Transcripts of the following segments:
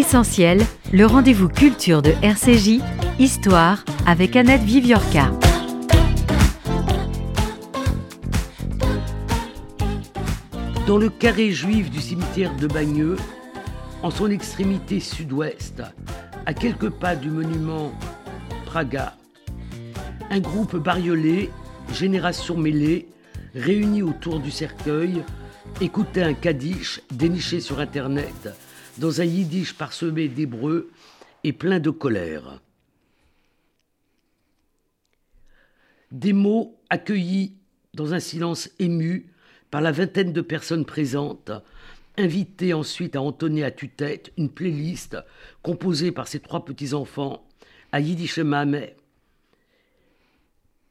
Essentiel, le rendez-vous culture de RCJ, Histoire avec Annette Viviorca. Dans le carré juif du cimetière de Bagneux, en son extrémité sud-ouest, à quelques pas du monument Praga, un groupe bariolé, génération mêlée, réuni autour du cercueil, écoutait un kaddish déniché sur Internet dans un yiddish parsemé d'hébreu et plein de colère. Des mots accueillis dans un silence ému par la vingtaine de personnes présentes, invitées ensuite à entonner à tue-tête une playlist composée par ses trois petits-enfants à Yiddish Mamet.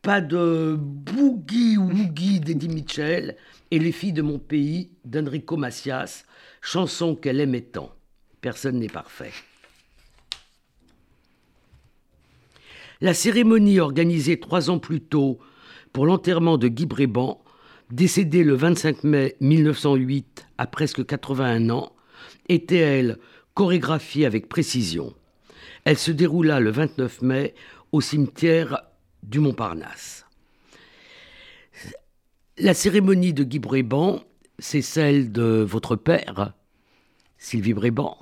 Pas de boogie woogie d'Eddie Mitchell et Les filles de mon pays d'Enrico Macias, chanson qu'elle aimait tant. Personne n'est parfait. La cérémonie organisée trois ans plus tôt pour l'enterrement de Guy Bréban, décédé le 25 mai 1908 à presque 81 ans, était, elle, chorégraphiée avec précision. Elle se déroula le 29 mai au cimetière du Montparnasse. La cérémonie de Guy Bréban, c'est celle de votre père, Sylvie Bréban,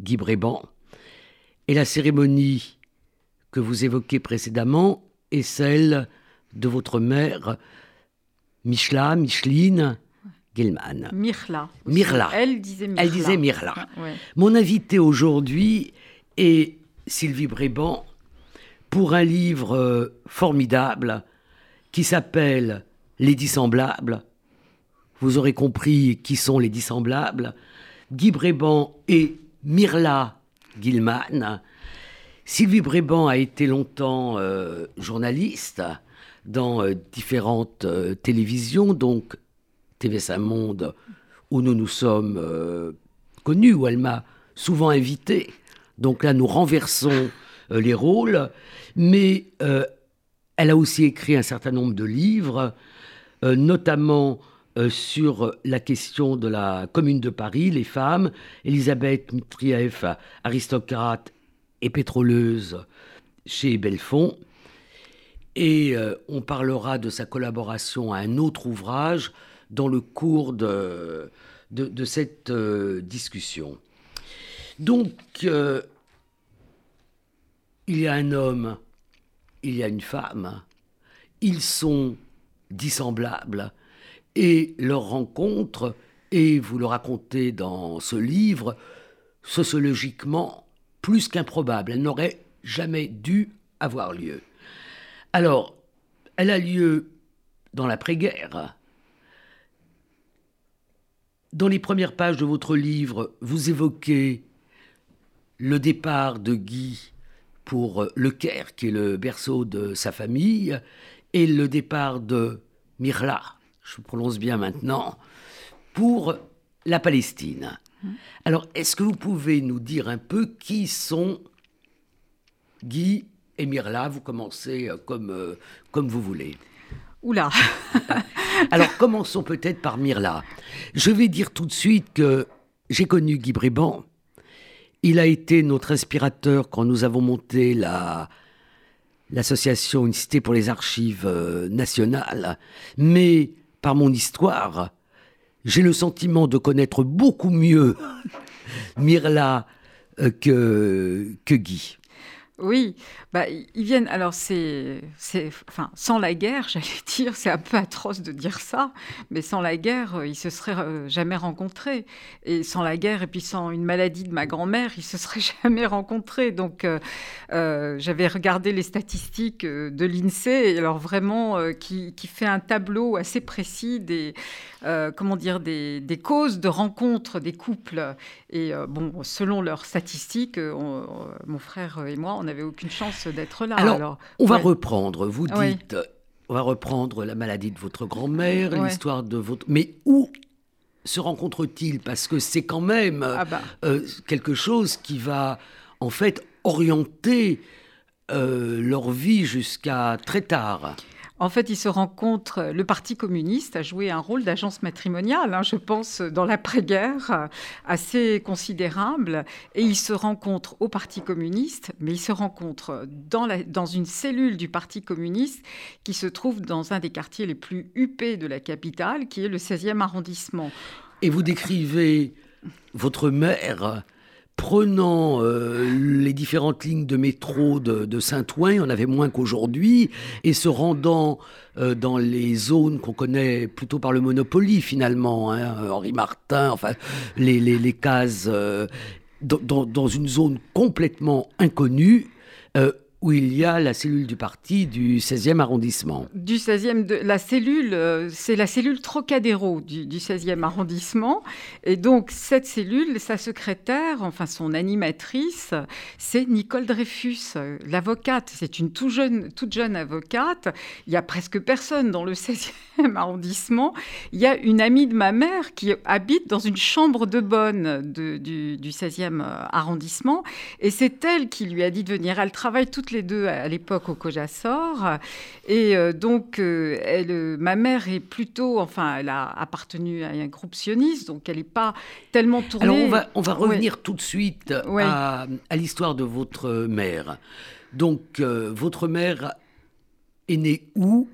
Guy Bréban. Et la cérémonie que vous évoquez précédemment est celle de votre mère, Michla, Micheline Gelman. Mirla. Mirla. Elle disait Mirla. Elle disait Mirla. Mon invité aujourd'hui est Sylvie Bréban pour un livre euh, formidable qui s'appelle Les Dissemblables. Vous aurez compris qui sont les Dissemblables. Guy Bréban et Mirla Gilman. Sylvie Bréban a été longtemps euh, journaliste dans euh, différentes euh, télévisions, donc TV Saint Monde, où nous nous sommes connus, où elle m'a souvent invité. Donc là, nous renversons les rôles, mais elle a aussi écrit un certain nombre de livres, notamment sur la question de la commune de Paris, les femmes, Elisabeth Mitrieff, aristocrate et pétroleuse chez Belfond. Et euh, on parlera de sa collaboration à un autre ouvrage dans le cours de, de, cette euh, discussion. Donc, il y a un homme, il y a une femme, ils sont dissemblables, et leur rencontre, et vous le racontez dans ce livre, sociologiquement plus qu'improbable. Elle n'aurait jamais dû avoir lieu. Alors, elle a lieu dans l'après-guerre. Dans les premières pages de votre livre, vous évoquez le départ de Guy pour Le Caire, qui est le berceau de sa famille, et le départ de Mirla, je prononce bien maintenant, pour la Palestine. Alors, est-ce que vous pouvez nous dire un peu qui sont Guy et Mirla? Vous commencez euh, comme, euh, comme vous voulez. Oula Alors, commençons peut-être par Mirla. Je vais dire tout de suite que j'ai connu Guy Bréban. Il a été notre inspirateur quand nous avons monté la, l'association Une Cité pour les Archives euh, nationales. Mais par mon histoire, j'ai le sentiment de connaître beaucoup mieux Mirla euh, que, que Guy. Oui, bah, ils viennent. Alors, c'est, enfin, sans la guerre, j'allais dire, c'est un peu atroce de dire ça, mais sans la guerre, euh, ils se seraient euh, jamais rencontrés. Et sans la guerre, et puis sans une maladie de ma grand-mère, ils se seraient jamais rencontrés. Donc, euh, j'avais regardé les statistiques de l'INSEE, alors vraiment, qui, qui, fait un tableau assez précis des, comment dire, des, causes de rencontres des couples. Et bon, selon leurs statistiques, mon frère et moi, on n'avait aucune chance d'être là. Alors, on va reprendre. Vous dites, on va reprendre la maladie de votre grand-mère, l'histoire de votre. Mais où se rencontrent-ils Parce que c'est quand même ah bah. euh, quelque chose qui va en fait orienter euh, leur vie jusqu'à très tard. En fait, ils se rencontrent. Le Parti communiste a joué un rôle d'agence matrimoniale, hein, je pense, dans l'après-guerre, assez considérable. Et ils se rencontrent au Parti communiste, mais ils se rencontrent dans, dans une cellule du Parti communiste qui se trouve dans un des quartiers les plus huppés de la capitale, qui est le 16e arrondissement. Et vous décrivez votre mère prenant euh, les différentes lignes de métro de, Saint-Ouen, il en avait moins qu'aujourd'hui, et se rendant euh, dans les zones qu'on connaît plutôt par le Monopoly finalement, hein, Henri Martin, enfin les, les, cases, euh, dans, dans, une zone complètement inconnue, où il y a la cellule du parti du 16e arrondissement. Du 16e, de, la cellule, euh, c'est la cellule Trocadéro du, 16e arrondissement. Et donc, cette cellule, sa secrétaire, enfin son animatrice, c'est Nicole Dreyfus, euh, l'avocate. C'est une tout jeune, toute jeune avocate. Il y a presque personne dans le 16e arrondissement. Il y a une amie de ma mère qui habite dans une chambre de bonne du, du 16e arrondissement. Et c'est elle qui lui a dit de venir. Elle travaille toutes les deux à l'époque au Cojasor. Et euh, donc, euh, elle, euh, ma mère est plutôt, enfin, elle a appartenu à un groupe sioniste, donc elle n'est pas tellement tournée. Alors, on va, on va revenir tout de suite à, à l'histoire de votre mère. Donc, votre mère est née où?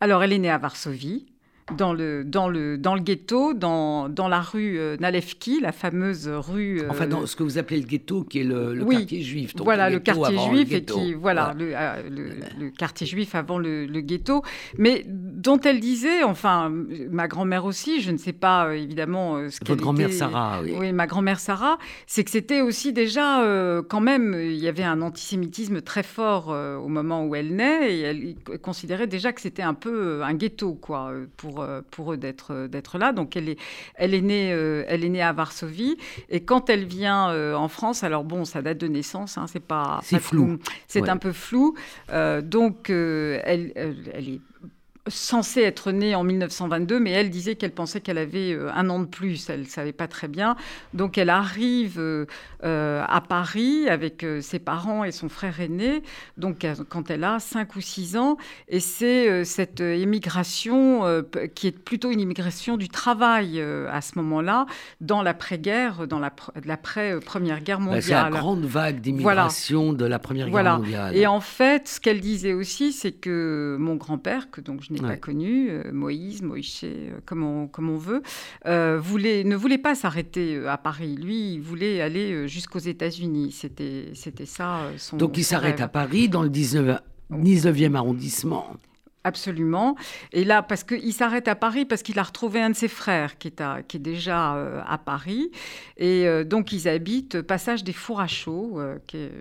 Alors, elle est née à Varsovie dans le, dans le, dans le ghetto, dans, dans la rue euh, Nalevki, la fameuse rue. Euh, enfin, dans ce que vous appelez le ghetto, qui est le, quartier juif. voilà, le, quartier juif, et qui, voilà, euh, Le, quartier juif avant le, ghetto. Mais dont elle disait, enfin, ma grand-mère aussi, je ne sais pas évidemment ce Votre grand-mère Sarah, oui. Oui, ma grand-mère Sarah, c'est que c'était aussi déjà, quand même, il y avait un antisémitisme très fort au moment où elle naît, et elle considérait déjà que c'était un peu un ghetto, quoi, pour euh, pour, eux d'être, euh, d'être là. Donc elle est, elle, est née, euh, elle est née à Varsovie. Et quand elle vient en France, alors bon, ça date de naissance, hein, c'est pas... C'est flou. C'est un peu flou. donc elle, elle est censée être née en 1922, mais elle disait qu'elle pensait qu'elle avait euh, un an de plus. Elle ne savait pas très bien. Donc elle arrive euh, euh, à Paris avec ses parents et son frère aîné, donc quand elle a 5 ou 6 ans. Et c'est cette immigration qui est plutôt une immigration du travail à ce moment-là, dans l'après-guerre, dans l'après-première guerre mondiale. c'est la grande vague d'immigration de la première guerre mondiale. Et en fait, ce qu'elle disait aussi, c'est que mon grand-père, que donc je pas connu, euh, Moïse, Moïse, euh, comme on, comme on veut, euh, voulait, ne voulait pas s'arrêter à Paris. Lui, il voulait aller jusqu'aux États-Unis. C'était, c'était ça son. Donc il s'arrête à Paris dans le 19, 19e arrondissement. Absolument. Et là, parce qu'il s'arrête à Paris, parce qu'il a retrouvé un de ses frères qui est, à, qui est déjà euh, à Paris. Et euh, donc, ils habitent Passage des Fours à Chaud, euh, qui est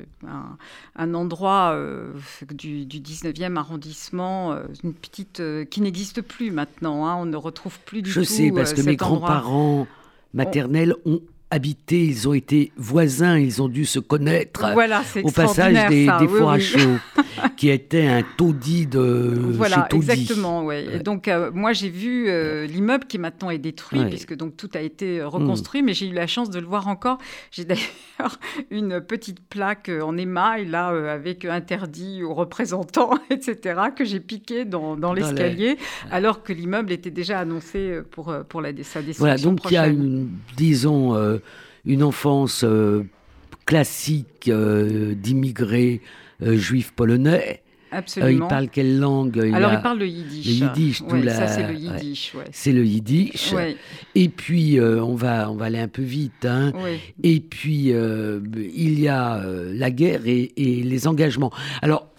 un, endroit du, 19e arrondissement, une petite qui n'existe plus maintenant. Hein. on ne retrouve plus du Je tout. Je sais, parce que mes grands-parents maternels ont habité, ils ont été voisins, ils ont dû se connaître voilà, au passage des, des fours à chaud, qui était un taudis de Voilà, exactement. Ouais. Et donc, euh, moi, j'ai vu euh, l'immeuble qui maintenant est détruit, puisque donc tout a été euh, reconstruit, mm. mais j'ai eu la chance de le voir encore. J'ai d'ailleurs une petite plaque en émail, là, avec interdit aux représentants, etc., que j'ai piqué dans, dans l'escalier, alors que l'immeuble était déjà annoncé pour, pour la, sa destruction Voilà, donc il y a une, disons, une enfance euh, classique euh, d'immigrés euh, juifs polonais. Absolument. il parle quelle langue Alors, il, parle le yiddish. Le yiddish, tout Ça, c'est le yiddish. Ouais. C'est le yiddish. Et puis, on, va, on va aller un peu vite. Hein. Et puis, il y a la guerre et, et, les engagements. Alors,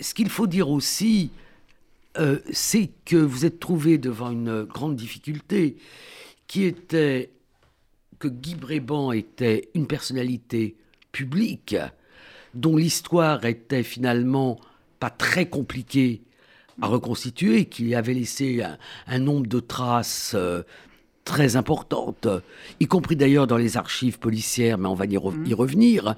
ce qu'il faut dire aussi, c'est que vous êtes trouvé devant une grande difficulté qui était que Guy Bréban était une personnalité publique dont l'histoire était finalement pas très compliquée à reconstituer, qui avait laissé un, nombre de traces euh, très importantes, y compris d'ailleurs dans les archives policières, mais on va y, revenir,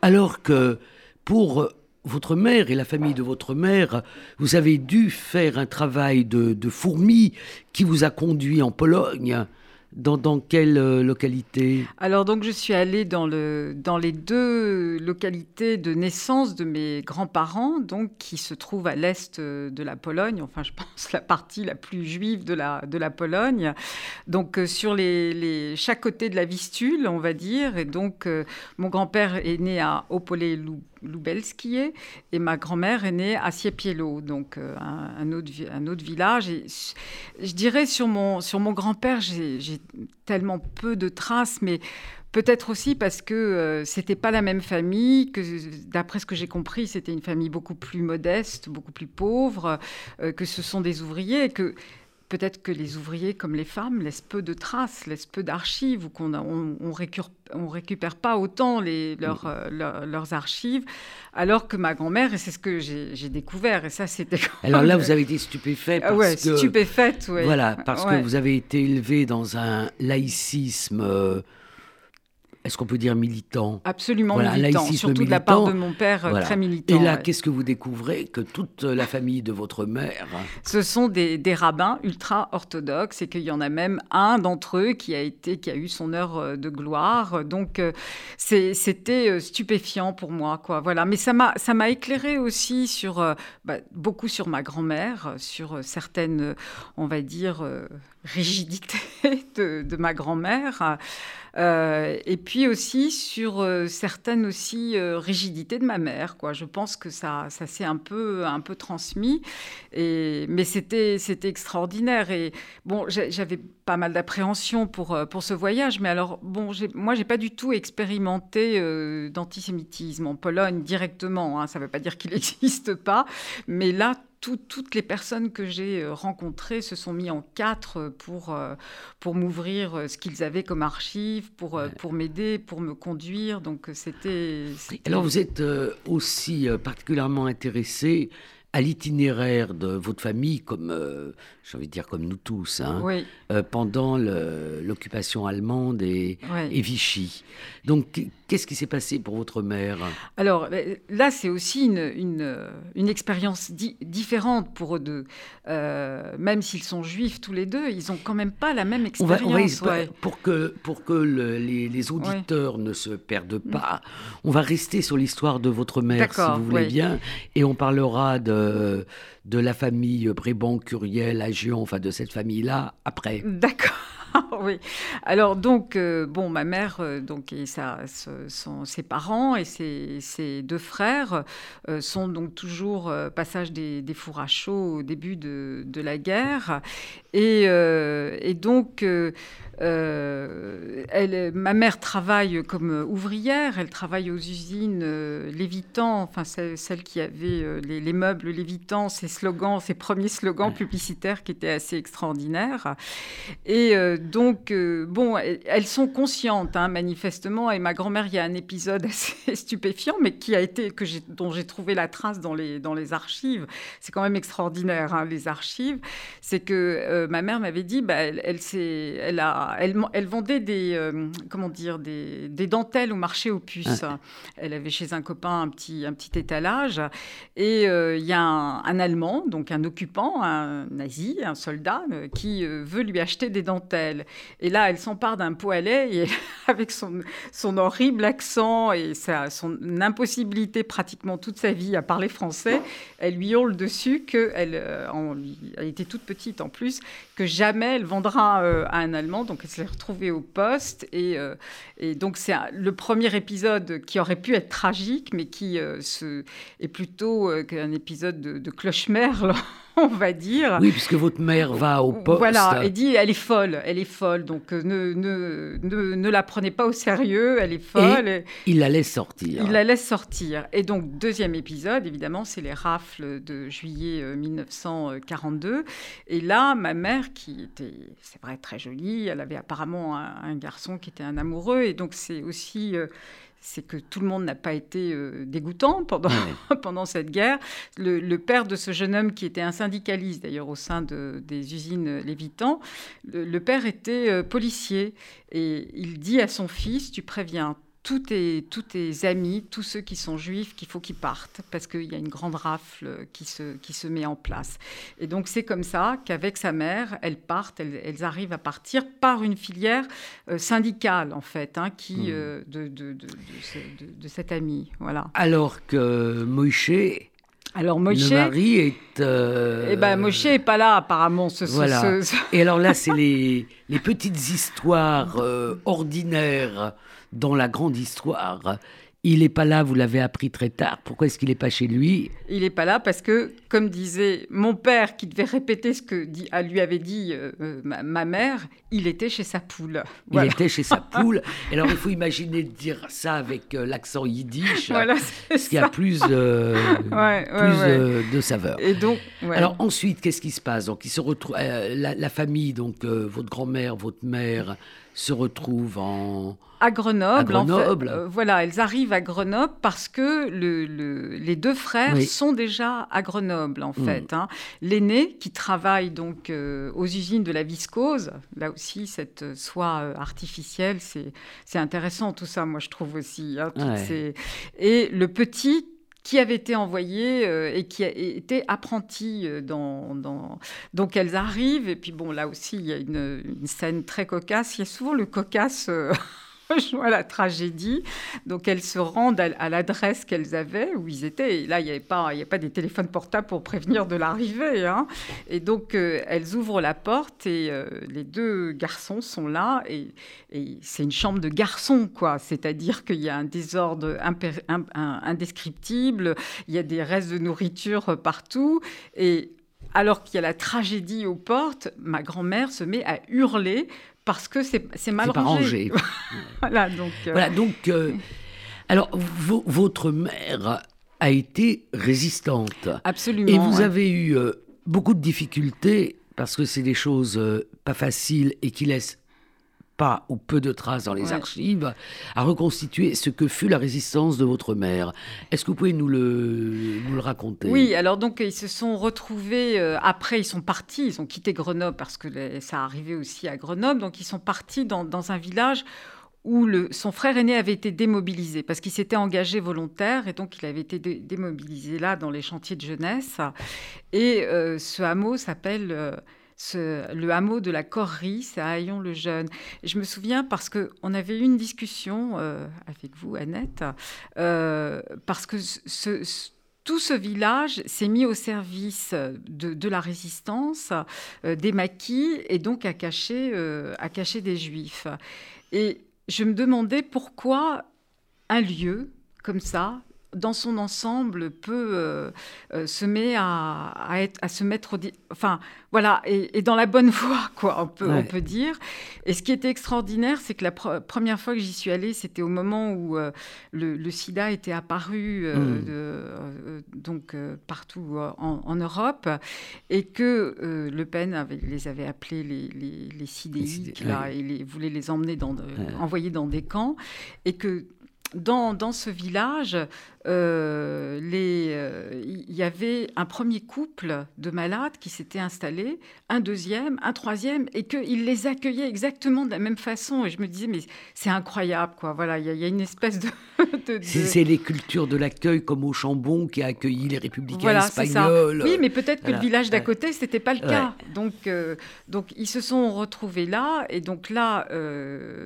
alors que pour votre mère et la famille de votre mère, vous avez dû faire un travail de, de fourmi qui vous a conduit en Pologne dans, quelle euh, localité? Alors donc je suis allée dans, le, dans les deux localités de naissance de mes grands-parents, donc qui se trouvent à l'est euh, de la Pologne, enfin je pense la partie la plus juive de la, de la Pologne. Donc euh, sur les, les, chaque côté de la Vistule, on va dire. Et donc mon grand-père est né à Opole Lubelskie et ma grand-mère est née à Siepielo, donc un, autre, un autre village. Je dirais sur mon, sur mon grand-père, j'ai tellement peu de traces, mais peut-être aussi parce que euh, c'était pas la même famille, que d'après ce que j'ai compris, c'était une famille beaucoup plus modeste, beaucoup plus pauvre, euh, que ce sont des ouvriers, que peut-être que les ouvriers, comme les femmes, laissent peu de traces, laissent peu d'archives, ou qu'on on, on, récupère, on, récupère, pas autant les, leurs, euh, leurs archives, alors que ma grand-mère, et c'est ce que j'ai découvert, et ça c'était... Alors là, vous avez été stupéfaite parce ouais, que... stupéfaite, oui. Voilà, parce que vous avez été élevé dans un laïcisme... Euh, est-ce qu'on peut dire militant? Absolument militant, surtout de la part de mon père, euh, très militant. Et là, qu'est-ce que vous découvrez? Que toute la famille de votre mère... Ce sont des, rabbins ultra-orthodoxes et qu'il y en a même un d'entre eux qui a, été, qui a eu son heure euh, de gloire. Donc, euh, c'était stupéfiant pour moi. Quoi. Voilà. Mais ça m'a éclairé aussi sur, bah, beaucoup sur ma grand-mère, sur certaines, on va dire, rigidités de, ma grand-mère. Euh, et puis aussi sur euh, certaines aussi euh, rigidités de ma mère. Quoi. Je pense que ça, ça s'est un peu, un peu transmis. Et, mais c'était, c'était extraordinaire. Et bon, j'avais pas mal d'appréhension pour, pour ce voyage. Mais alors, bon, moi, j'ai pas du tout expérimenté d'antisémitisme en Pologne directement. Hein. Ça veut pas dire qu'il n'existe pas. Mais là, toutes les personnes que j'ai euh, rencontrées se sont mis en quatre pour, euh, pour m'ouvrir euh, ce qu'ils avaient comme archives, pour, pour m'aider, pour me conduire. Donc c'était. Alors vous êtes aussi particulièrement intéressé à l'itinéraire de votre famille, comme euh, j'ai envie de dire comme nous tous, hein, euh, pendant l'occupation allemande et, Vichy. Donc, qu'est-ce qui s'est passé pour votre mère? Alors là, c'est aussi une, une, une expérience différente pour eux deux. Euh, même s'ils sont juifs tous les deux, ils ont quand même pas la même expérience. Pour que, pour que les, les, auditeurs ne se perdent pas, on va rester sur l'histoire de votre mère, si vous voulez bien, et on parlera de de la famille Brébon, Enfin de cette famille-là, après. D'accord. oui. Alors donc, euh, bon, ma mère, euh, donc et ça, sont ses parents et ses, deux frères euh, sont donc toujours passage des, fours à chaud au début de, la guerre et donc euh, elle, ma mère travaille comme ouvrière, elle travaille aux usines euh, Lévitan, enfin celle, qui avait euh, les, meubles Lévitan, ses slogans, ses premiers slogans publicitaires qui étaient assez extraordinaires. Et donc, bon, elles, sont conscientes, hein, manifestement, et ma grand-mère, il y a un épisode assez stupéfiant, mais qui a été, que dont j'ai trouvé la trace dans les, dans les archives. C'est quand même extraordinaire, hein, les archives. C'est que ma mère m'avait dit, bah, elle, elle, elle a elle, vendait des, euh, comment dire, des, dentelles au marché aux puces. Elle avait chez un copain un petit, un petit étalage. Et euh, il y a un, Allemand, donc un occupant, un nazi, un soldat, euh, qui veut lui acheter des dentelles. Et là, elle s'empare d'un pot à lait et avec son, son horrible accent et sa, son impossibilité pratiquement toute sa vie à parler français, elle lui hurle dessus qu'elle elle était toute petite en plus, que jamais elle vendra à un Allemand. Donc elle s'est retrouvée au poste. Et, euh, donc, c'est le premier épisode qui aurait pu être tragique, mais qui euh, est plutôt euh, un épisode de, de cloche-merle. on va dire. Oui, puisque votre mère va au poste. Voilà, et dit elle est folle, elle est folle, donc ne, ne, ne, ne la prenez pas au sérieux, elle est folle. Et il la laisse sortir. Il la laisse sortir. Et donc, deuxième épisode, évidemment, c'est les rafles de juillet 1942. Et là, ma mère, qui était, c'est vrai, très jolie, elle avait apparemment un, garçon qui était un amoureux. Et donc, c'est aussi. C'est que tout le monde n'a pas été euh, dégoûtant pendant, pendant cette guerre. Le, père de ce jeune homme, qui était un syndicaliste d'ailleurs au sein de, des usines Lévitan, le, père était euh, policier et il dit à son fils, tu préviens tous tes, tous tes amis, tous ceux qui sont juifs, qu'il faut qu'ils partent, parce qu'il y a une grande rafle qui se, qui se met en place. Et donc c'est comme ça qu'avec sa mère, elles partent, elles, arrivent à partir par une filière euh, syndicale, en fait, hein, qui, hmm. euh, de, de, de, de, cette amie. Voilà. Alors que Moïse alors Moshe, le mari est. Euh... Eh ben Moshe est pas là apparemment. Ce, voilà. Et alors là, c'est les, les petites histoires euh, ordinaires dans la grande histoire il n'est pas là, vous l'avez appris très tard. Pourquoi est-ce qu'il n'est pas chez lui? Il n'est pas là parce que, comme disait mon père, qui devait répéter ce que dit, lui avait dit euh, euh, ma, mère, il était chez sa poule. Il était chez sa poule. Alors il faut imaginer dire ça avec euh, l'accent yiddish, voilà, ce qui a plus, plus de saveur. Et donc, Alors ensuite, qu'est-ce qui se passe? Donc il se retrouve, la, la, famille, donc votre grand-mère, votre mère, se retrouve en à Grenoble. Euh, voilà, elles arrivent à Grenoble parce que les deux frères sont déjà à Grenoble, en mm. fait. Hein. L'aîné, qui travaille donc euh, aux usines de la viscose, là aussi, cette soie euh, artificielle, c'est intéressant tout ça, moi je trouve aussi. Hein, et le petit, qui avait été envoyé euh, et qui a été apprenti euh, dans, Donc elles arrivent, et puis bon, là aussi, il y a une, une scène très cocasse. Il y a souvent le cocasse. Euh, à la tragédie. Donc elles se rendent à, l'adresse qu'elles avaient, où ils étaient. Et là, il n'y avait pas, a pas des téléphones portables pour prévenir de l'arrivée. Hein. Et donc euh, elles ouvrent la porte et euh, les deux garçons sont là. Et, c'est une chambre de garçons, quoi. C'est-à-dire qu'il y a un désordre indescriptible, il y a des restes de nourriture partout. Et alors qu'il y a la tragédie aux portes, ma grand-mère se met à hurler parce que c'est mal rangé. voilà, donc. Euh, voilà, donc euh, alors, votre mère a été résistante. Absolument. Et vous avez eu euh, beaucoup de difficultés parce que c'est des choses pas faciles et qui laissent pas ou peu de traces dans les archives, à reconstituer ce que fut la résistance de votre mère. Est-ce que vous pouvez nous le, nous le raconter? Oui, alors donc ils se sont retrouvés, euh, après ils sont partis, ils ont quitté Grenoble parce que ça arrivait aussi à Grenoble, donc ils sont partis dans, dans un village où le, son frère aîné avait été démobilisé parce qu'il s'était engagé volontaire et donc il avait été démobilisé là dans les chantiers de jeunesse. Et euh, ce hameau s'appelle... Euh, le hameau de la Corrie, c'est à Haillon-le-Jeune. Je me souviens parce qu'on avait eu une discussion euh, avec vous, Annette, euh, parce que tout ce village s'est mis au service de, la résistance, euh, des maquis, et donc à cacher, à cacher des juifs. Et je me demandais pourquoi un lieu comme ça, dans son ensemble, peut euh, euh, se met à, être, à se mettre, enfin voilà, et, dans la bonne voie, quoi, on peut, on peut dire. Et ce qui était extraordinaire, c'est que la première fois que j'y suis allée, c'était au moment où euh, le, SIDA était apparu, hmm. donc partout en, Europe, et que Le Pen avait, les avait appelés les, les, les sidéiques, là, et les, voulait les emmener dans, envoyer dans des camps, et que dans, dans, ce village, euh, euh, il y avait un premier couple de malades qui s'était installé, un deuxième, un troisième, et qu'ils les accueillaient exactement de la même façon. Et je me disais, mais c'est incroyable, quoi. Voilà, il y, a une espèce de. C'est les cultures de l'accueil, comme au Chambon qui a accueilli les républicains espagnols. Oui, mais peut-être que le village d'à côté, c'était pas le cas. Donc, euh, donc, ils se sont retrouvés là, et donc là,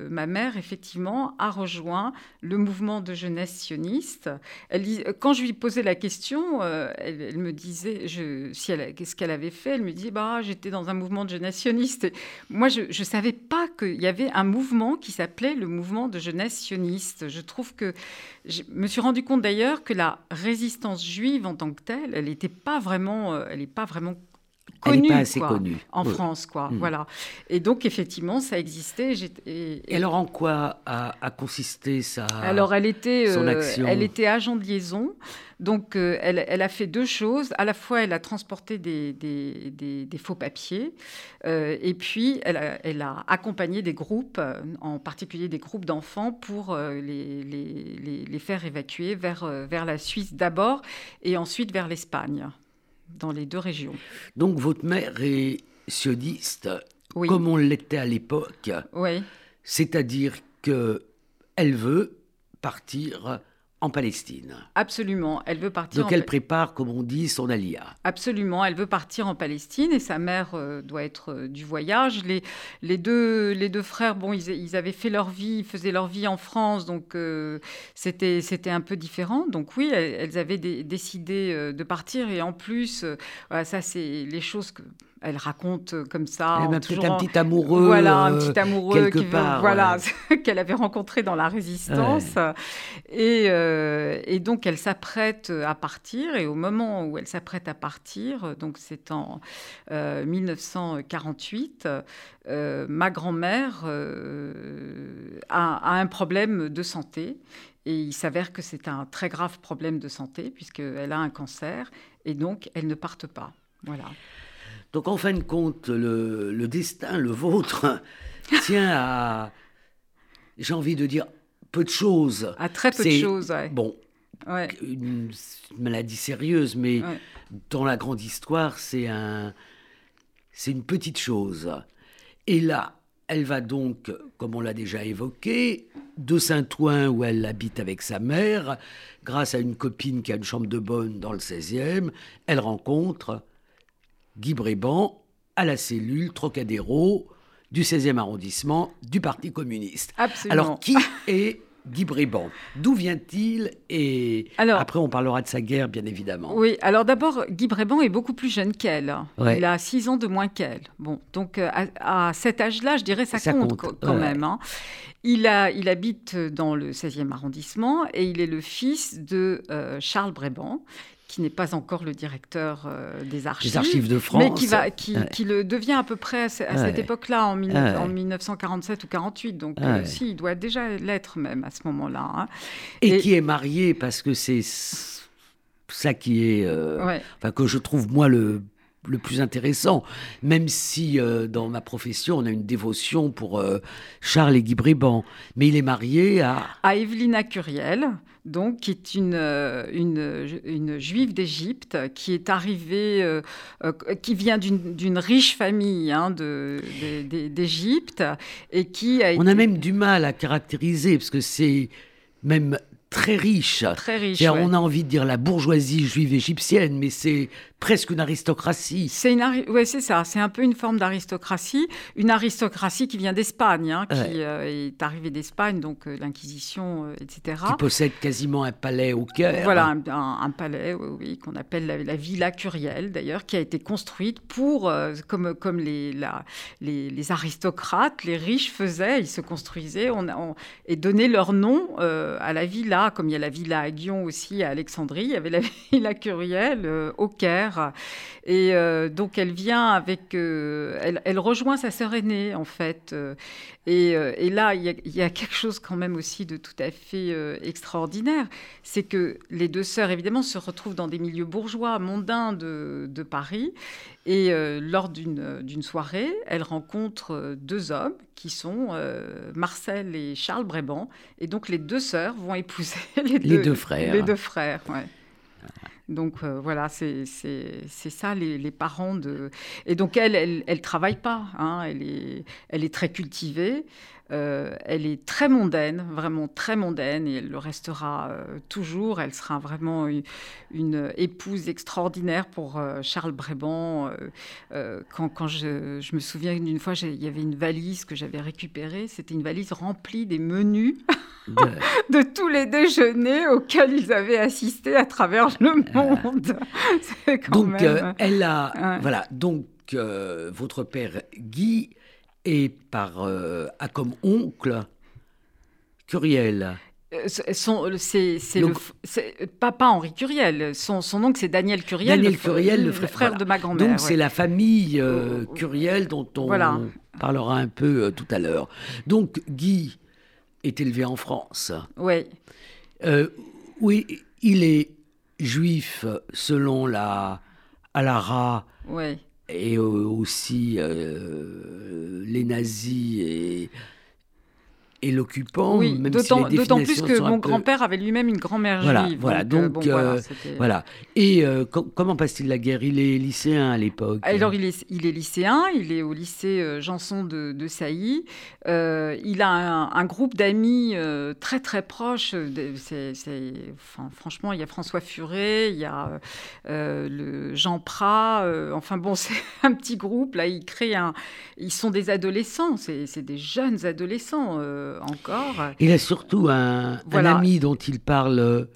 ma mère, effectivement, a rejoint le mouvement de jeunesse sioniste quand je lui posais la question, euh, elle, me disait si qu'est-ce qu'elle avait fait? Elle me dit bah, j'étais dans un mouvement de jeunesse sioniste. moi, je ne savais pas qu'il y avait un mouvement qui s'appelait le mouvement de jeunesse sioniste. Je trouve que. Je me suis rendu compte d'ailleurs que la résistance juive en tant que telle, elle n'était pas vraiment. Euh, elle n'est pas vraiment connue, pas assez connue. en France, quoi. Mm. Voilà. Et donc effectivement, ça existait. Et, et, alors en quoi a, consisté ça Alors elle était, euh, elle était agent de liaison. Donc euh, elle, elle, a fait deux choses. À la fois, elle a transporté des, des, des, faux papiers, euh, et puis elle a, elle a, accompagné des groupes, en particulier des groupes d'enfants, pour les, les, les, faire évacuer vers, vers la Suisse d'abord, et ensuite vers l'Espagne dans les deux régions. Donc votre mère est sioniste, comme on l'était à l'époque. Oui. C'est-à-dire que elle veut partir en Palestine. Absolument, elle veut partir. Donc elle prépare, comme on dit, son alia. Absolument, elle veut partir en Palestine et sa mère euh, doit être euh, du voyage. Les, les, deux, les deux frères, bon, ils, avaient fait leur vie, ils faisaient leur vie en France, donc euh, c'était c'était un peu différent. Donc oui, elles, avaient décidé de partir et en plus, ça c'est les choses que elle raconte euh, comme ça. Elle toujours un petit amoureux. Voilà, un petit amoureux qui, part, voilà, qu'elle avait rencontré dans la résistance. Et, euh, et, donc elle s'apprête à partir. Et au moment où elle s'apprête à partir, donc c'est en 1948, euh, ma grand-mère a, a un problème de santé. Et il s'avère que c'est un très grave problème de santé puisqu'elle a un cancer et donc elle ne parte pas. Voilà. Donc en fin de compte, le, destin, le vôtre, tient à, j'ai envie de dire, peu de choses. À très peu de choses, ouais. Bon, une, maladie sérieuse, mais dans la grande histoire, c'est un, c'est une petite chose. Et là, elle va donc, comme on l'a déjà évoqué, de Saint-Ouen où elle habite avec sa mère, grâce à une copine qui a une chambre de bonne dans le 16e, elle rencontre Guy Bréban à la cellule Trocadéro du 16e arrondissement du Parti communiste. Absolument. Alors, qui est Guy Bréban D'où vient-il? Et alors, après, on parlera de sa guerre, bien évidemment. Oui, alors d'abord, Guy Bréban est beaucoup plus jeune qu'elle. Il a six ans de moins qu'elle. Bon, donc euh, à, cet âge-là, je dirais ça, ça compte, quand même. Hein. Il, a, il habite dans le 16e arrondissement et il est le fils de euh, Charles Bréban, qui n'est pas encore le directeur euh, des, archives, archives, de France, mais qui, va, qui, qui le devient à peu près à, cette époque-là, en, en, 1947 ou 48. Donc, euh, si, il doit déjà l'être même à ce moment-là. Hein. Et, qui est marié parce que c'est ça qui est, euh, enfin, que je trouve moi le le plus intéressant, même si dans ma profession on a une dévotion pour Charles et Guy Bréban, mais il est marié à à Evelina Curiel, donc, qui est une, euh, une, une juive d'Égypte, qui est arrivée, euh, euh, qui vient d'une riche famille hein, d'Égypte, et qui a On a même du mal à caractériser, parce que c'est même très riche. Très riche. On a envie de dire la bourgeoisie juive égyptienne, mais c'est presque une aristocratie. C'est une ouais, c'est ça. C'est un peu une forme d'aristocratie, une aristocratie qui vient d'Espagne, hein, qui euh, est arrivée d'Espagne, donc euh, l'Inquisition, euh, etc. Qui possède quasiment un palais au cœur. Voilà, un, palais, oui, qu'on appelle la, Villa Curiel, d'ailleurs, qui a été construite pour, comme comme les, la, les, aristocrates, les riches faisaient, ils se construisaient, on, et donnaient leur nom à la villa, comme il y a la villa à Guion aussi à Alexandrie, il y avait la Villa Curiel au Caire et euh, donc elle vient avec, euh, elle, rejoint sa sœur aînée en fait. Euh, et, là, il y, a, quelque chose quand même aussi de tout à fait extraordinaire, c'est que les deux sœurs évidemment se retrouvent dans des milieux bourgeois mondains de, de Paris. Et lors d'une soirée, elle rencontre deux hommes qui sont Marcel et Charles Bréban. Et donc les deux sœurs vont épouser les, les deux, frères. Les deux frères, ouais. Donc euh, voilà, c'est ça les, parents de. Et donc elle, elle, elle travaille pas. Hein, elle est, elle est très cultivée. Euh, elle est très mondaine, vraiment très mondaine, et elle le restera euh, toujours. Elle sera vraiment une, épouse extraordinaire pour euh, Charles Bréban. quand, quand je, je, me souviens d'une fois, il y avait une valise que j'avais récupérée. C'était une valise remplie des menus de... tous les déjeuners auxquels ils avaient assisté à travers le monde. donc, elle a. Voilà, donc votre père Guy et par euh, a comme oncle Curiel. Euh, c'est le papa Henri Curiel. Son, son oncle, c'est Daniel Curiel, Daniel le, Curiel, le, frère, de ma grand-mère. Donc, c'est la famille euh, Curiel dont on parlera un peu tout à l'heure. Donc, Guy est élevé en France. Oui. oui, il est juif selon la Alara. Oui et aussi euh, les nazis et, et l'occupant, oui, même d'autant, si d'autant plus que mon grand-père avait lui-même une grand-mère voilà, juive. Voilà, donc, euh, voilà, euh, Et euh, comment passe-t-il la guerre? Il est lycéen à l'époque. Alors il est, il est lycéen, il est au lycée Janson de, de Sailly. il a un, groupe d'amis très très proches. C'est, enfin, franchement, il y a François Furet, il y a le Jean Prat. enfin bon, c'est un petit groupe. Là, il crée un. Ils sont des adolescents, c'est, c'est des jeunes adolescents encore. Il a surtout un, ami dont il parle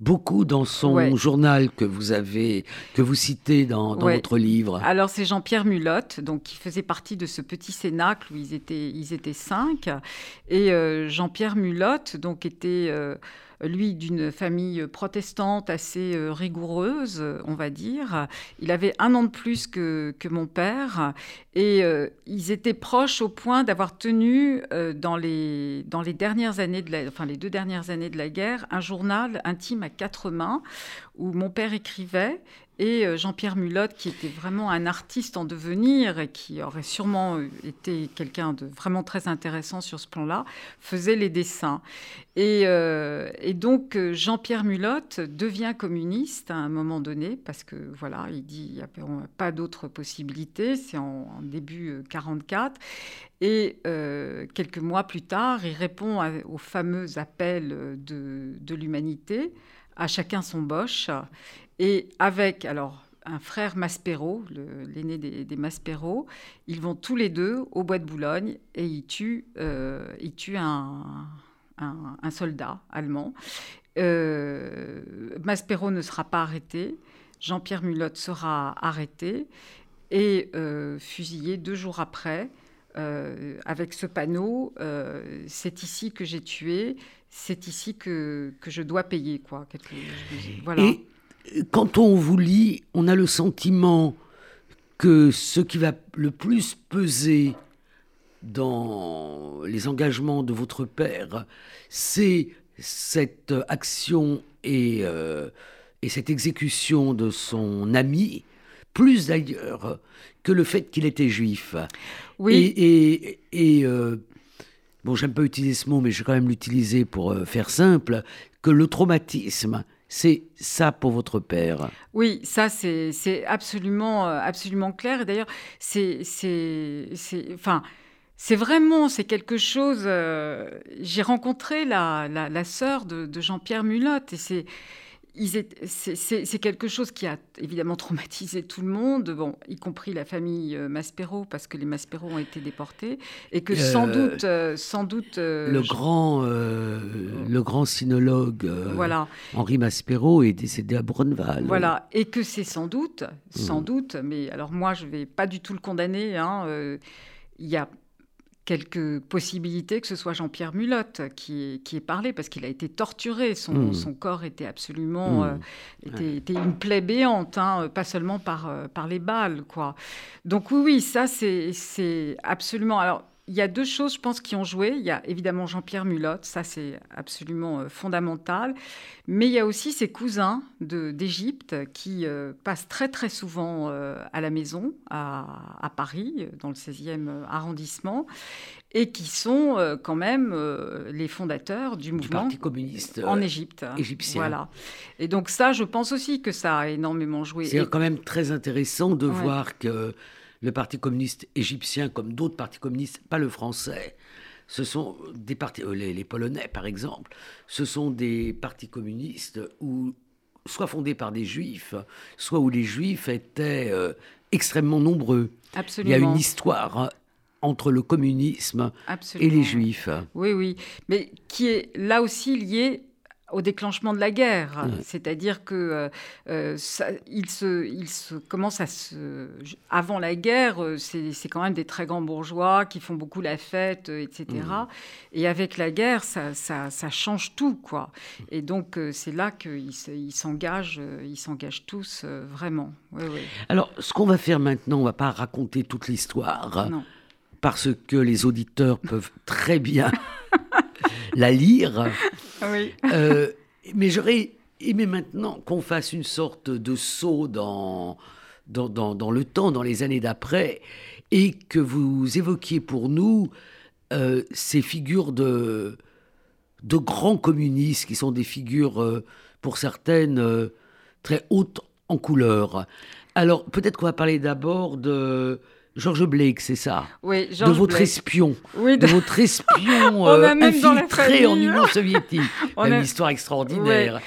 beaucoup dans son journal que vous avez, que vous citez dans, votre livre. Alors c'est Jean-Pierre Mulotte, donc qui faisait partie de ce petit cénacle où ils étaient, ils étaient cinq, et euh, Jean-Pierre Mulotte donc était euh, lui d'une famille protestante assez euh, rigoureuse, on va dire. Il avait un an de plus que, que mon père et euh, ils étaient proches au point d'avoir tenu euh, dans, les, dans les dernières années, de la, enfin les deux dernières années de la guerre, un journal intime à quatre mains où mon père écrivait et euh, Jean-Pierre Mulotte, qui était vraiment un artiste en devenir et qui aurait sûrement euh, été quelqu'un de vraiment très intéressant sur ce plan-là, faisait les dessins. Et, euh, donc Jean-Pierre Mulotte devient communiste à un moment donné, parce que voilà, il dit qu'il n'y a pas d'autre possibilité, c'est en, début 44. Et quelques mois plus tard, il répond au fameux appel de, de l'humanité, à chacun son boche. Et avec, alors, un frère Maspero, l'aîné des, Maspero, ils vont tous les deux au bois de Boulogne et ils tuent, euh, ils un, soldat allemand. Euh, Maspero ne sera pas arrêté, Jean-Pierre Mulotte sera arrêté et euh, fusillé deux jours après. avec ce panneau, c'est ici que j'ai tué, c'est ici que, que, je dois payer. Quoi. voilà quand on vous lit, on a le sentiment que ce qui va le plus peser dans les engagements de votre père, c'est cette action et, euh, et, cette exécution de son ami, plus d'ailleurs que le fait qu'il était juif. Oui. Et, et, euh, bon, j'aime pas utiliser ce mot, mais je vais quand même l'utiliser pour euh, faire simple, que le traumatisme c'est ça pour votre père. Oui, ça c'est absolument, euh, absolument clair. D'ailleurs, c'est, enfin, vraiment, c'est quelque chose. Euh, j'ai rencontré la, la, la sœur de, de Jean-Pierre Mulotte et c'est c'est quelque chose qui a évidemment traumatisé tout le monde, bon, y compris la famille euh, Maspero, parce que les Maspero ont été déportés, et que sans euh, doute, euh, sans doute, le grand, le grand sinologue, voilà. Henri Maspero est décédé à Brunval. Voilà, et que c'est sans doute, sans mmh. doute, mais alors moi je vais pas du tout le condamner. Hein, il y a quelques possibilités que ce soit Jean-Pierre Mulotte qui, qui ait parlé, parce qu'il a été torturé. Son, hmm. son corps était absolument... Hmm. Euh, était, une plaie béante, hein, pas seulement par, euh, par les balles, quoi. Donc oui, oui, ça, c'est absolument... Alors, il y a deux choses, je pense, qui ont joué. Il y a évidemment Jean-Pierre Mulotte, ça c'est absolument euh, fondamental. Mais il y a aussi ses cousins d'Égypte qui euh, passent très très souvent euh, à la maison, à, Paris, dans le 16e arrondissement, et qui sont quand même les fondateurs du mouvement Parti communiste en Égypte. Égyptien. Voilà. Et donc ça, je pense aussi que ça a énormément joué. C'est quand même très intéressant de voir que le Parti communiste égyptien, comme d'autres partis communistes, pas le français, ce sont des partis, euh, les, Polonais par exemple, ce sont des partis communistes où, soit fondés par des juifs, soit où les juifs étaient euh, extrêmement nombreux. Absolument. Il y a une histoire hein, entre le communisme et les juifs. Oui, oui, mais qui est là aussi liée au déclenchement de la guerre. C'est-à-dire que euh, euh, il, se, il se commence à se... Avant la guerre, euh, c'est quand même des très grands bourgeois qui font beaucoup la fête, etc. Mmh. Et avec la guerre, ça, ça, ça, change tout, quoi. Et donc, c'est là qu'ils s'engagent, ils s'engagent tous, vraiment. Alors, ce qu'on va faire maintenant, on va pas raconter toute l'histoire. Parce que les auditeurs peuvent très bien la lire. Oui. Euh, mais j'aurais aimé maintenant qu'on fasse une sorte de saut dans, dans, le temps, dans les années d'après, et que vous évoquiez pour nous ces figures de, de grands communistes qui sont des figures, pour certaines, très hautes en couleur. Alors, peut-être qu'on va parler d'abord de Georges Blake, c'est ça Oui, De votre espion. Oui, de... votre espion euh, infiltré en Union soviétique. Une histoire extraordinaire.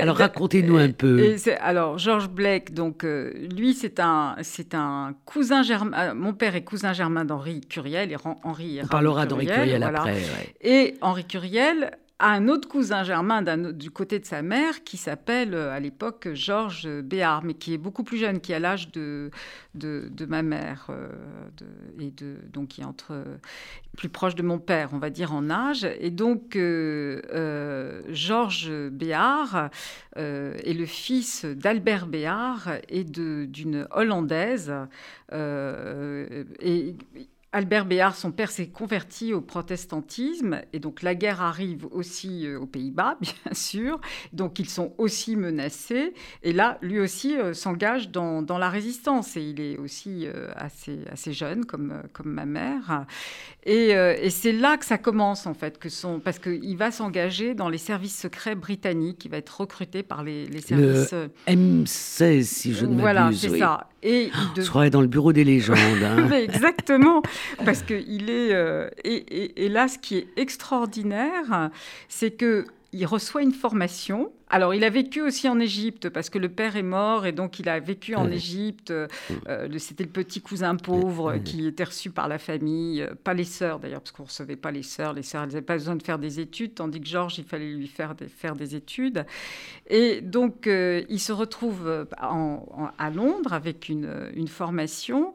alors, racontez-nous un peu. alors, Georges Blake, donc, euh, lui, c'est un, c'est un cousin germain. Euh, mon père est cousin germain d'Henri Curiel. Et Henri On parlera d'Henri Curiel après. Et Henri Curiel à un autre cousin germain du côté de sa mère qui s'appelle euh, à l'époque Georges Béard, mais qui est beaucoup plus jeune, qui a l'âge de, de, ma mère, euh, et de, donc qui est entre, plus proche de mon père, on va dire, en âge. Et donc, euh, Georges Béard est le fils d'Albert Béard et d'une Hollandaise. Albert Béard, son père, s'est converti au protestantisme et donc la guerre arrive aussi euh, aux Pays-Bas, bien sûr. Donc ils sont aussi menacés et là, lui aussi euh, s'engage dans, la résistance et il est aussi euh, assez, assez jeune comme, comme ma mère. Et, c'est là que ça commence en fait, que son, parce qu'il va s'engager dans les services secrets britanniques, il va être recruté par les, les services... Le M16, si je ne m'abuse. Voilà, c'est ça. Et de... Je dans le bureau des légendes. Hein. exactement, parce que il est euh, et, là, ce qui est extraordinaire, c'est que il reçoit une formation. Alors, il a vécu aussi en Égypte parce que le père est mort et donc il a vécu en Égypte. Euh, c'était le petit cousin pauvre qui était reçu par la famille, euh, pas les sœurs d'ailleurs, parce qu'on ne recevait pas les sœurs. Les sœurs, elles n'avaient pas besoin de faire des études, tandis que Georges, il fallait lui faire des, faire des études. Et donc, euh, il se retrouve à Londres avec une, une formation.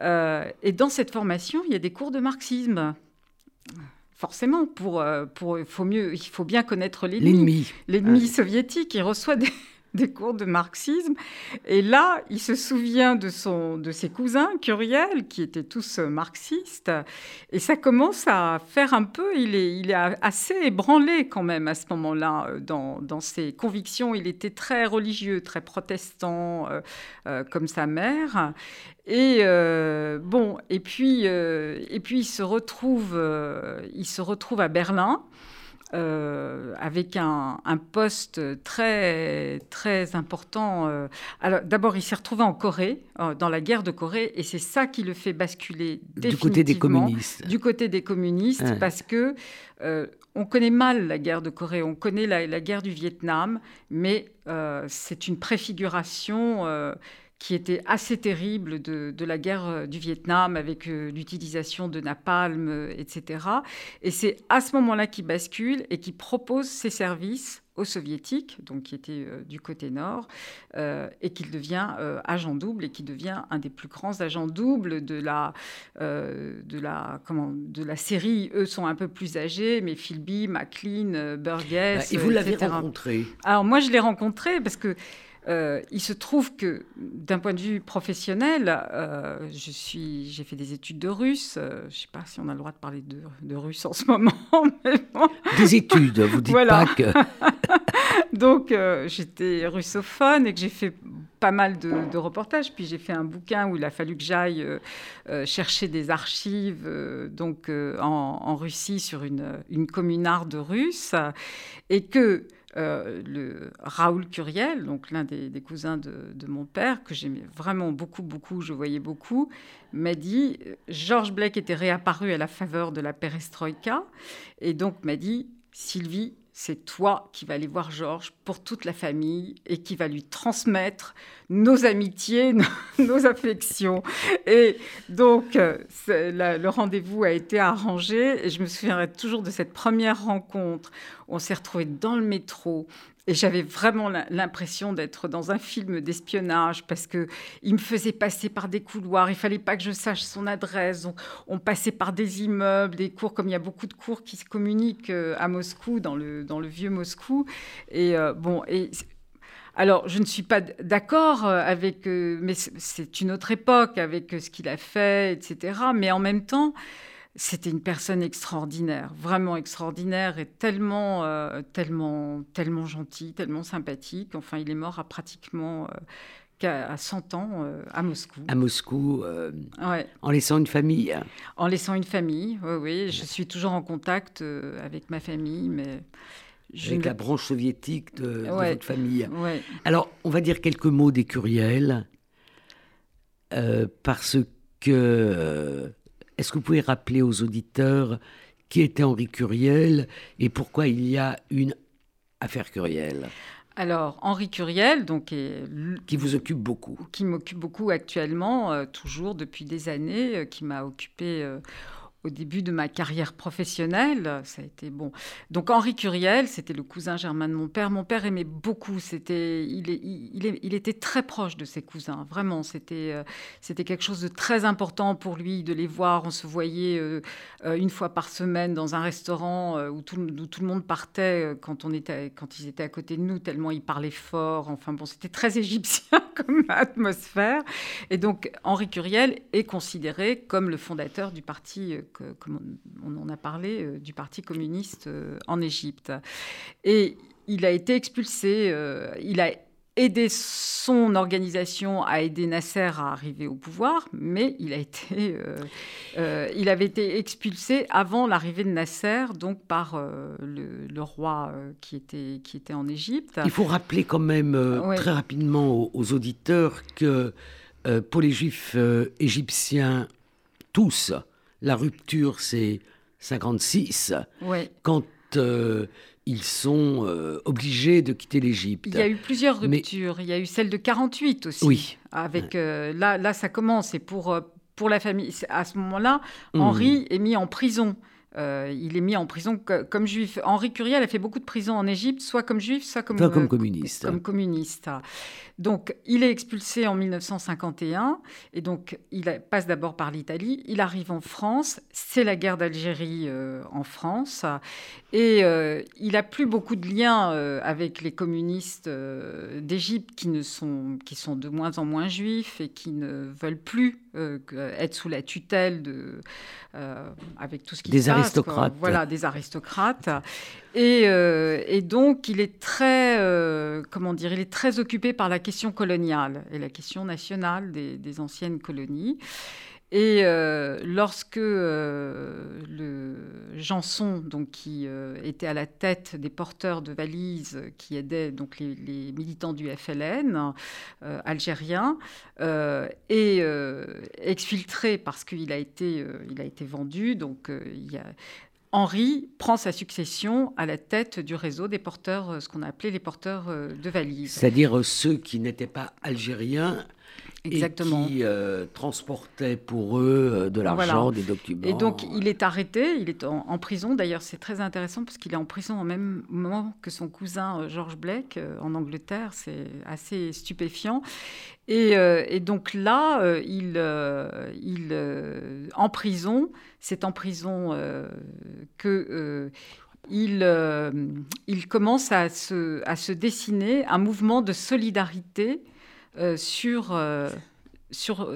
et dans cette formation, il y a des cours de marxisme forcément, pour, euh, pour, il, faut mieux, il faut bien connaître l'ennemi. L'ennemi soviétique, il reçoit des, des cours de marxisme. Et là, il se souvient de, son, de ses cousins Curiel, qui étaient tous marxistes. Et ça commence à faire un peu, il est, il est assez ébranlé quand même à ce moment-là euh, dans, dans ses convictions. Il était très religieux, très protestant, euh, euh, comme sa mère. Et bon, et puis, et puis il se retrouve, il se retrouve à Berlin. Euh, avec un, poste très, très important. Euh. Alors, d'abord, il s'est retrouvé en Corée, euh, dans la guerre de Corée, et c'est ça qui le fait basculer définitivement du côté des communistes. Du côté des communistes, parce que on connaît mal la guerre de Corée, on connaît la, la guerre du Vietnam, mais c'est une préfiguration qui était assez terrible de, la guerre euh, du Vietnam avec euh, l'utilisation de napalm, euh, etc. Et c'est à ce moment-là qu'il bascule et qu'il propose ses services aux soviétiques, donc qui étaient du côté nord, et qu'il devient agent double et qui devient un des plus grands agents doubles de la, de la, comment, de la série. Eux sont un peu plus âgés, mais Philby, McLean, Burgess. Bah, et vous l'avez rencontré? Alors moi, je l'ai rencontré parce que euh, il se trouve que d'un point de vue professionnel, euh, je suis, j'ai fait des études de russe. Euh, je ne sais pas si on a le droit de parler de, russe en ce moment. Des études, vous dites pas que. Donc j'étais russophone et que j'ai fait pas mal de, reportages. Puis j'ai fait un bouquin où il a fallu que j'aille chercher des archives donc en, Russie sur une, une communarde russe et que euh, le Raoul Curiel, donc l'un des, cousins de, mon père, que j'aimais vraiment beaucoup, beaucoup, je voyais beaucoup, m'a dit Georges Blake était réapparu à la faveur de la perestroïka, et donc m'a dit Sylvie, c'est toi qui vas aller voir Georges pour toute la famille et qui va lui transmettre nos amitiés, nos, affections. Et donc, euh, le rendez-vous a été arrangé et je me souviendrai toujours de cette première rencontre. On s'est retrouvés dans le métro et j'avais vraiment l'impression d'être dans un film d'espionnage parce que il me faisait passer par des couloirs. Il fallait pas que je sache son adresse. On passait par des immeubles, des cours, comme il y a beaucoup de cours qui se communiquent euh, à Moscou, dans le, dans le vieux Moscou. Et euh, bon, et alors, je ne suis pas d'accord euh, avec, mais c'est une autre époque avec ce qu'il a fait, etc. Mais en même temps, c'était une personne extraordinaire, vraiment extraordinaire et tellement, euh, tellement, tellement gentil, tellement sympathique. Enfin, il est mort à pratiquement jusqu'à 100 ans euh, à Moscou. À Moscou, en laissant une famille En laissant une famille, oui, oui. Je suis toujours en contact avec ma famille, mais... avec la branche soviétique de, votre famille. Alors, on va dire quelques mots des Curiel, parce que... Est-ce que vous pouvez rappeler aux auditeurs qui était Henri Curiel et pourquoi il y a une affaire Curiel? Alors, Henri Curiel, donc, qui vous occupe beaucoup. Qui m'occupe beaucoup actuellement, euh, toujours depuis des années, euh, qui m'a occupé euh, au début de ma carrière professionnelle. Ça a été bon. Donc Henri Curiel, c'était le cousin germain de mon père. Mon père aimait beaucoup. C'était, il, il, il, était très proche de ses cousins. Vraiment, c'était, euh, c'était quelque chose de très important pour lui de les voir. On se voyait euh, euh, une fois par semaine dans un restaurant où tout, tout, le monde partait quand on était, quand ils étaient à côté de nous. Tellement ils parlaient fort. Enfin bon, c'était très égyptien comme atmosphère. Et donc Henri Curiel est considéré comme le fondateur du parti comme on, en a parlé, euh, du Parti communiste euh, en Égypte. Et il a été expulsé, euh, il a aidé son organisation à aider Nasser à arriver au pouvoir, mais il, a été, il avait été expulsé avant l'arrivée de Nasser, donc par le, roi qui, était, qui était en Égypte. Il faut rappeler quand même très rapidement aux auditeurs que pour les juifs égyptiens, tous, la rupture, c'est 56, quand euh, ils sont euh, obligés de quitter l'Égypte. Il y a eu plusieurs ruptures. Il y a eu celle de 48 aussi. Oui. Avec, euh, là, là, ça commence. Et pour, pour la famille, à ce moment-là, mmh. Henri est mis en prison. Il est mis en prison comme juif. Henri Curiel a fait beaucoup de prisons en Égypte, soit comme juif, soit comme, comme communiste. Comme communiste. Donc, il est expulsé en 1951 et donc il passe d'abord par l'Italie. Il arrive en France. C'est la guerre d'Algérie euh, en France et euh, il a plus beaucoup de liens euh, avec les communistes d'Égypte qui ne sont qui sont de moins en moins juifs et qui ne veulent plus être sous la tutelle de avec tout ce qui des aristocrates. Voilà, des aristocrates. Et, et, donc, il est très, comment dire, il est très occupé par la question coloniale et la question nationale des, anciennes colonies. Et euh, lorsque euh, le Janson, donc, qui euh, était à la tête des porteurs de valises, qui aidaient donc, les, militants du FLN algérien, est exfiltré parce qu'il a, été, a été vendu, donc Henri prend sa succession à la tête du réseau des porteurs, euh, ce qu'on a appelé les porteurs euh, de valises. C'est-à-dire euh, ceux qui n'étaient pas algériens Exactement. Et qui transportaient pour eux de l'argent, des documents. Et donc il est arrêté, il est en, prison. D'ailleurs, c'est très intéressant parce qu'il est en prison au même moment que son cousin George Blake en Angleterre. C'est assez stupéfiant. Et, et donc là, il, il en prison, c'est en prison euh, que euh, il, euh, il, commence à se, à se, dessiner un mouvement de solidarité sur, sur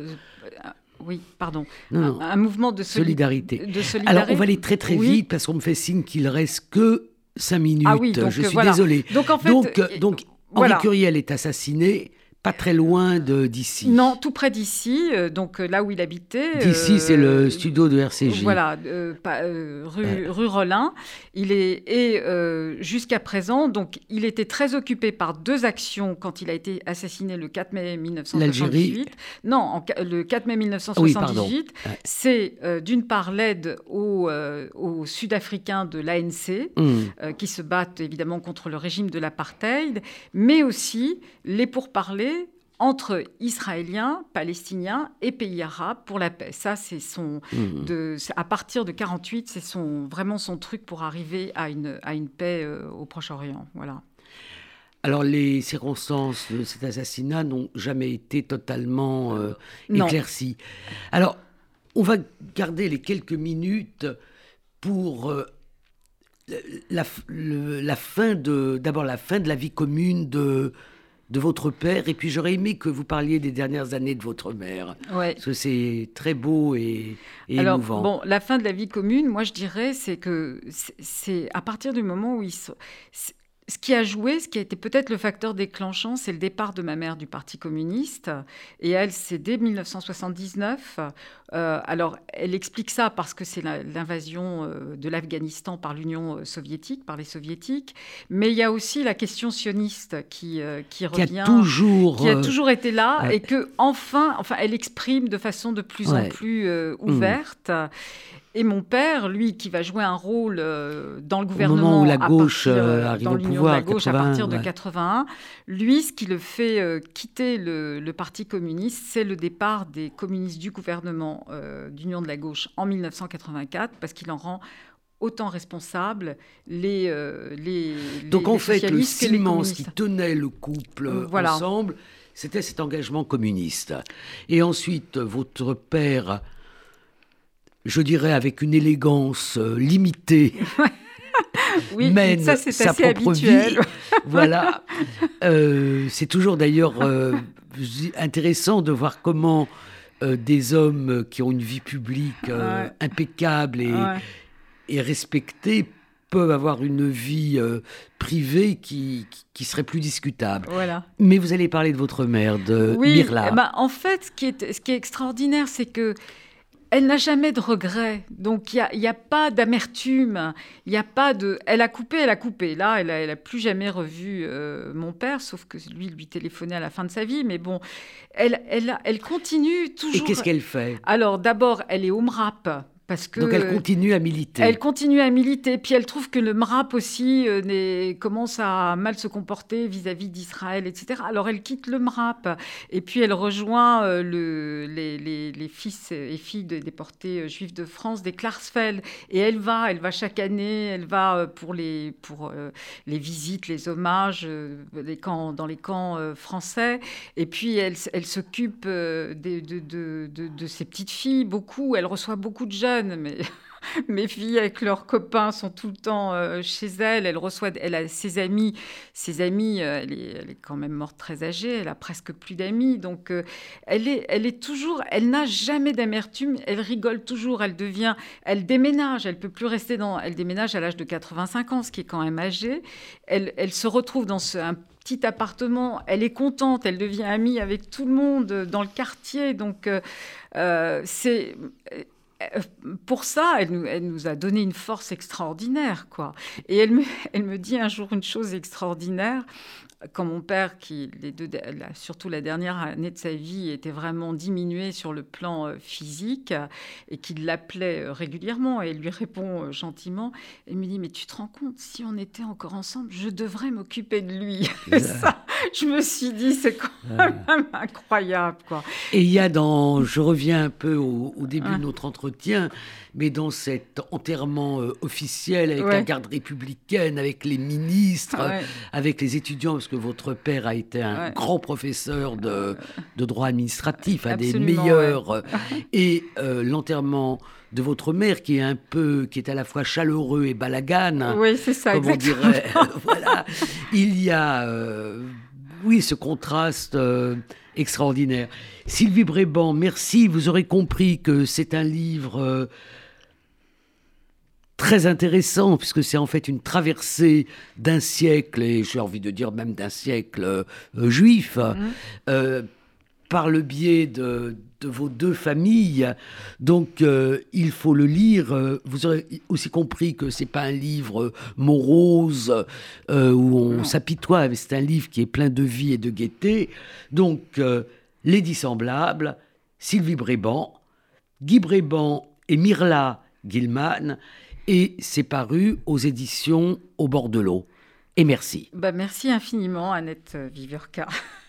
oui, pardon. Un, mouvement de, solidarité. Alors, on va aller très très vite parce qu'on me fait signe qu'il reste que cinq minutes. Ah oui, Je suis désolé. Donc, en fait, donc, donc Henri Curiel est assassiné. Pas très loin d'ici. Non, tout près d'ici, euh, donc euh, là où il habitait. D'ici, c'est le euh, studio de RCJ. Voilà, rue, rue Rollin. Il est et jusqu'à présent, donc il était très occupé par deux actions quand il a été assassiné le 4 mai 1978. Non, le 4 mai 1978, c'est d'une part l'aide aux, aux Sud-Africains de l'ANC mmh. qui se battent évidemment contre le régime de l'apartheid, mais aussi les pourparlers entre Israéliens, Palestiniens et pays arabes pour la paix. Ça, c'est son. Mmh. De, à partir de 48, c'est son, vraiment son truc pour arriver à une, à une paix euh, au Proche-Orient. Voilà. Alors, les circonstances de cet assassinat n'ont jamais été totalement euh, éclaircies. Alors, on va garder les quelques minutes pour. Euh, la, la, fin de d'abord la fin de la vie commune de de votre père. Et puis j'aurais aimé que vous parliez des dernières années de votre mère. Parce que c'est très beau et, Alors, émouvant. Bon, la fin de la vie commune, moi je dirais, c'est que c'est à partir du moment où ils ce qui a joué, ce qui a été peut-être le facteur déclenchant, c'est le départ de ma mère du Parti communiste. Et elle, c'est dès 1979. Euh, alors, elle explique ça parce que c'est l'invasion euh, de l'Afghanistan par l'Union euh, soviétique, par les soviétiques. Mais il y a aussi la question sioniste qui, qui revient. Qui a toujours, qui a toujours été là et que, enfin, enfin, elle exprime de façon de plus en plus mmh. ouverte. Et mon père, lui, qui va jouer un rôle euh, dans le gouvernement, où la gauche partir, euh, arrive au pouvoir, la gauche à partir de 81, lui, ce qui le fait euh, quitter le, Parti communiste, c'est le départ des communistes du gouvernement d'Union de la gauche en 1984, parce qu'il en rend autant responsables les, les Donc en fait, le ciment qui tenait le couple ensemble, c'était cet engagement communiste. Et ensuite, votre père je dirais avec une élégance euh, limitée. oui, mène ça, sa propre habituel. vie. voilà. Euh, c'est toujours d'ailleurs euh, intéressant de voir comment des hommes qui ont une vie publique impeccable et, et, respectée peuvent avoir une vie privée qui, qui, serait plus discutable. Voilà. Mais vous allez parler de votre mère, de oui, Mirla. Eh ben, en fait, ce qui est, ce qui est extraordinaire, c'est que elle n'a jamais de regrets, donc il n'y a, pas d'amertume, il n'y a pas de... Elle a coupé, elle a coupé. Là, elle n'a a plus jamais revu euh, mon père, sauf que lui lui téléphonait à la fin de sa vie, mais bon, elle, elle, elle continue toujours... Et qu'est-ce qu'elle fait? Alors d'abord, elle est au MRAP, que, Donc elle continue à militer. Elle continue à militer, puis elle trouve que le MRAP aussi euh, commence à mal se comporter vis-à-vis d'Israël, etc. Alors elle quitte le MRAP, et puis elle rejoint euh, le, les, fils et filles des déportés euh, juifs de France, des Klarsfeld, et elle va, elle va chaque année, elle va pour les, pour, les visites, les hommages les camps, dans les camps français, et puis elle, elle s'occupe de, de, de, de, ses petites filles, beaucoup, elle reçoit beaucoup de jeunes mais mes filles avec leurs copains sont tout le temps euh, chez elle. Elle reçoit, elle a ses amis, ses amis. Euh, elle, est, elle, est, quand même morte très âgée. Elle a presque plus d'amis, donc euh, elle est, elle est toujours, elle n'a jamais d'amertume. Elle rigole toujours. Elle devient, elle déménage. Elle peut plus rester dans, elle déménage à l'âge de 85 ans, ce qui est quand même âgé. Elle, elle se retrouve dans un petit appartement. Elle est contente. Elle devient amie avec tout le monde dans le quartier. Donc c'est pour ça, elle nous, elle nous, a donné une force extraordinaire, quoi. Et elle me, elle me dit un jour une chose extraordinaire quand mon père, qui les deux, surtout la dernière année de sa vie, était vraiment diminué sur le plan euh, physique et qu'il l'appelait euh, régulièrement et lui répond euh, gentiment, il me dit mais tu te rends compte si on était encore ensemble, je devrais m'occuper de lui. Ça, je me suis dit c'est quand même incroyable quoi. Et il y a dans, je reviens un peu au, début de notre entretien, mais dans cet enterrement officiel avec la garde républicaine, avec les ministres, avec les étudiants, parce que votre père a été un grand professeur de, droit administratif, un des meilleurs. Et euh, l'enterrement de votre mère, qui est un peu, qui est à la fois chaleureux et balagane. Oui, c'est ça, comme on dirait. voilà. Il y a, euh, oui, ce contraste euh, extraordinaire. Sylvie Bréban, merci. Vous aurez compris que c'est un livre très intéressant, puisque c'est en fait une traversée d'un siècle, et j'ai envie de dire même d'un siècle euh, juif, mhm. Euh, par le biais de, vos deux familles. Donc euh, il faut le lire. Vous aurez aussi compris que c'est pas un livre morose où on s'apitoie, c'est un livre qui est plein de vie et de gaieté. Donc Les Dissemblables, Sylvie Bréban, Guy Bréban et Mirla Gilman et c'est paru aux éditions Au bord de l'eau. Et merci. Bah merci infiniment, Annette Viverka.